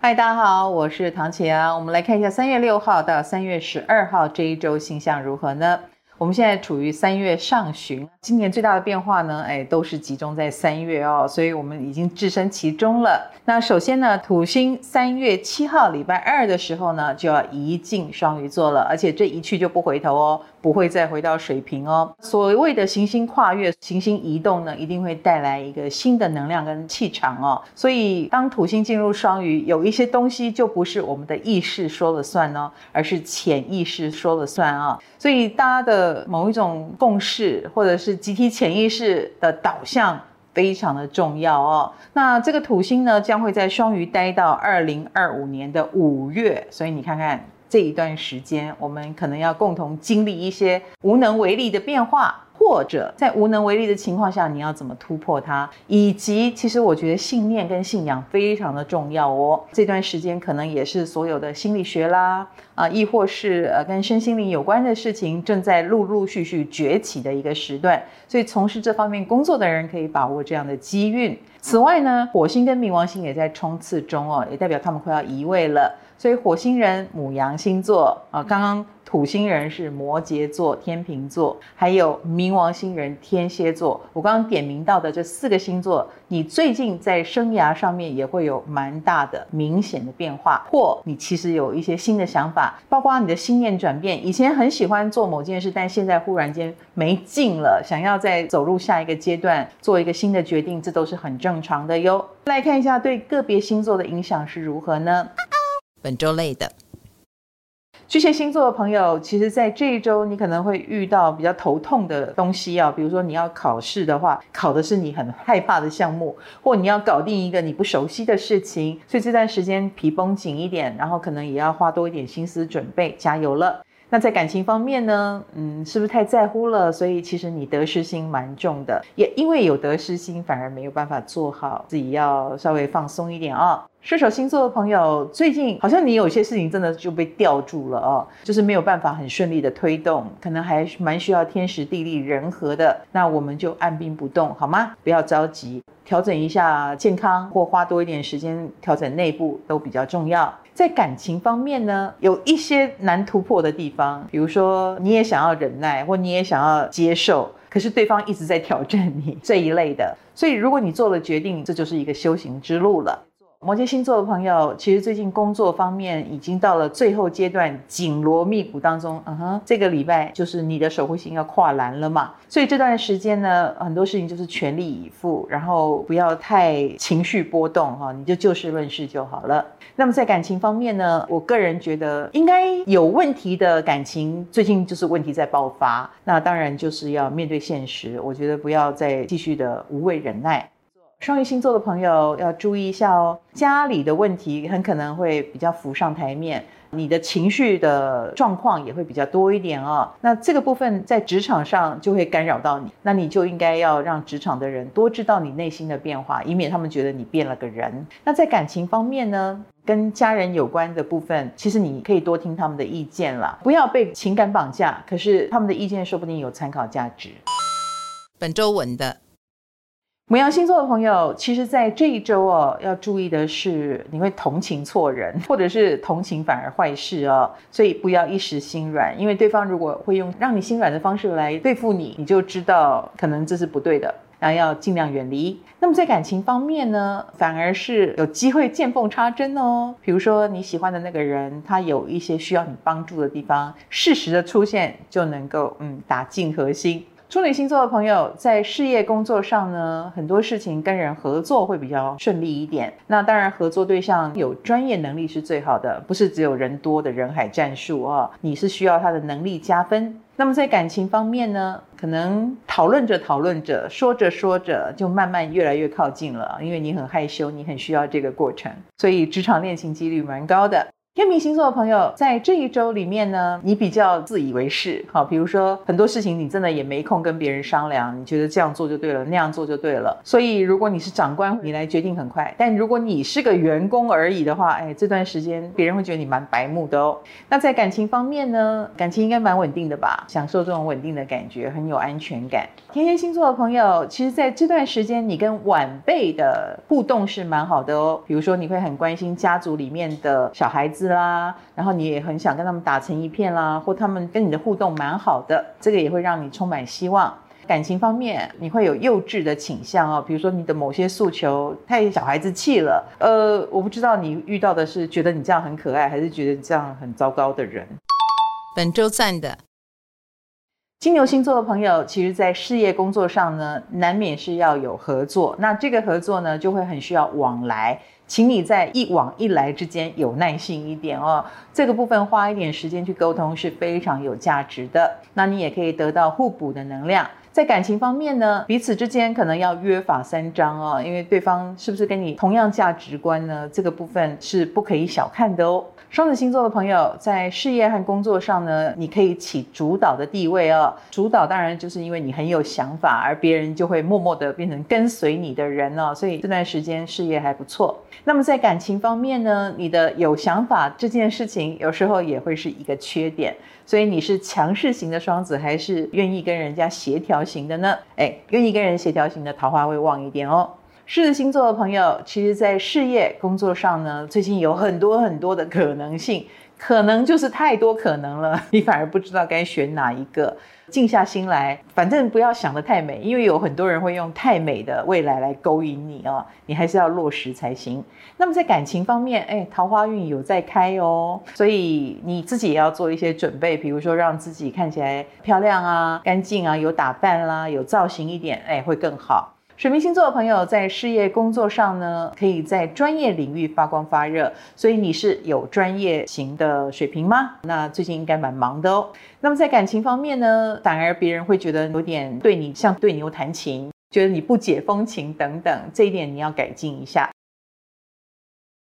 嗨，大家好，我是唐綺阳。我们来看一下三月六号到三月十二号这一周星象如何呢？我们现在处于三月上旬，今年最大的变化呢，哎，都是集中在三月哦，所以我们已经置身其中了。那首先呢，土星三月七号礼拜二的时候呢，就要移进双鱼座了，而且这一去就不回头哦，不会再回到水平哦。所谓的行星跨越、行星移动呢，一定会带来一个新的能量跟气场哦。所以当土星进入双鱼，有一些东西就不是我们的意识说了算哦，而是潜意识说了算啊。所以大家的某一种共识，或者是集体潜意识的导向，非常的重要哦。那这个土星呢，将会在双鱼待到二零二五年的五月，所以你看看这一段时间，我们可能要共同经历一些无能为力的变化。或者在无能为力的情况下，你要怎么突破它？以及，其实我觉得信念跟信仰非常的重要哦。这段时间可能也是所有的心理学啦，啊，亦或是呃跟身心灵有关的事情正在陆陆续续崛起的一个时段，所以从事这方面工作的人可以把握这样的机运。此外呢，火星跟冥王星也在冲刺中哦，也代表他们快要移位了。所以火星人母羊星座啊，刚刚。土星人是摩羯座、天秤座，还有冥王星人天蝎座。我刚刚点名到的这四个星座，你最近在生涯上面也会有蛮大的、明显的变化，或你其实有一些新的想法，包括你的心念转变。以前很喜欢做某件事，但现在忽然间没劲了，想要再走入下一个阶段，做一个新的决定，这都是很正常的哟。来看一下对个别星座的影响是如何呢？本周类的。巨蟹星座的朋友，其实，在这一周，你可能会遇到比较头痛的东西啊，比如说你要考试的话，考的是你很害怕的项目，或你要搞定一个你不熟悉的事情，所以这段时间皮绷紧一点，然后可能也要花多一点心思准备，加油了。那在感情方面呢，嗯，是不是太在乎了？所以其实你得失心蛮重的，也因为有得失心，反而没有办法做好，自己要稍微放松一点啊、哦。射手星座的朋友，最近好像你有些事情真的就被吊住了哦，就是没有办法很顺利的推动，可能还蛮需要天时地利人和的。那我们就按兵不动，好吗？不要着急，调整一下健康，或花多一点时间调整内部都比较重要。在感情方面呢，有一些难突破的地方，比如说你也想要忍耐，或你也想要接受，可是对方一直在挑战你 这一类的。所以如果你做了决定，这就是一个修行之路了。摩羯星座的朋友，其实最近工作方面已经到了最后阶段，紧锣密鼓当中。嗯哼，这个礼拜就是你的守护星要跨栏了嘛，所以这段时间呢，很多事情就是全力以赴，然后不要太情绪波动哈，你就就事论事就好了。那么在感情方面呢，我个人觉得应该有问题的感情，最近就是问题在爆发，那当然就是要面对现实，我觉得不要再继续的无谓忍耐。双鱼星座的朋友要注意一下哦，家里的问题很可能会比较浮上台面，你的情绪的状况也会比较多一点哦。那这个部分在职场上就会干扰到你，那你就应该要让职场的人多知道你内心的变化，以免他们觉得你变了个人。那在感情方面呢，跟家人有关的部分，其实你可以多听他们的意见啦，不要被情感绑架。可是他们的意见说不定有参考价值。本周稳的。牡羊星座的朋友，其实，在这一周哦，要注意的是，你会同情错人，或者是同情反而坏事哦，所以不要一时心软，因为对方如果会用让你心软的方式来对付你，你就知道可能这是不对的，然后要尽量远离。那么在感情方面呢，反而是有机会见缝插针哦，比如说你喜欢的那个人，他有一些需要你帮助的地方，适时的出现就能够嗯打进核心。处女星座的朋友在事业工作上呢，很多事情跟人合作会比较顺利一点。那当然，合作对象有专业能力是最好的，不是只有人多的人海战术啊。你是需要他的能力加分。那么在感情方面呢，可能讨论着讨论着，说着说着，就慢慢越来越靠近了，因为你很害羞，你很需要这个过程，所以职场恋情几率蛮高的。天秤星座的朋友，在这一周里面呢，你比较自以为是，好，比如说很多事情你真的也没空跟别人商量，你觉得这样做就对了，那样做就对了。所以如果你是长官，你来决定很快；但如果你是个员工而已的话，哎，这段时间别人会觉得你蛮白目的哦。那在感情方面呢，感情应该蛮稳定的吧？享受这种稳定的感觉，很有安全感。天蝎星座的朋友，其实在这段时间，你跟晚辈的互动是蛮好的哦。比如说，你会很关心家族里面的小孩子。啦，然后你也很想跟他们打成一片啦，或他们跟你的互动蛮好的，这个也会让你充满希望。感情方面，你会有幼稚的倾向哦，比如说你的某些诉求太小孩子气了。呃，我不知道你遇到的是觉得你这样很可爱，还是觉得你这样很糟糕的人。本周赞的金牛星座的朋友，其实在事业工作上呢，难免是要有合作，那这个合作呢，就会很需要往来。请你在一往一来之间有耐心一点哦，这个部分花一点时间去沟通是非常有价值的。那你也可以得到互补的能量。在感情方面呢，彼此之间可能要约法三章哦，因为对方是不是跟你同样价值观呢？这个部分是不可以小看的哦。双子星座的朋友在事业和工作上呢，你可以起主导的地位哦。主导当然就是因为你很有想法，而别人就会默默的变成跟随你的人哦。所以这段时间事业还不错。那么在感情方面呢，你的有想法这件事情有时候也会是一个缺点。所以你是强势型的双子，还是愿意跟人家协调型的呢？哎，愿意跟人协调型的桃花会旺一点哦。狮子星座的朋友，其实，在事业工作上呢，最近有很多很多的可能性，可能就是太多可能了，你反而不知道该选哪一个。静下心来，反正不要想得太美，因为有很多人会用太美的未来来勾引你哦，你还是要落实才行。那么在感情方面，哎，桃花运有在开哦，所以你自己也要做一些准备，比如说让自己看起来漂亮啊、干净啊、有打扮啦、有造型一点，哎，会更好。水瓶星座的朋友在事业工作上呢，可以在专业领域发光发热，所以你是有专业型的水瓶吗？那最近应该蛮忙的哦。那么在感情方面呢，反而别人会觉得有点对你像对牛弹琴，觉得你不解风情等等，这一点你要改进一下。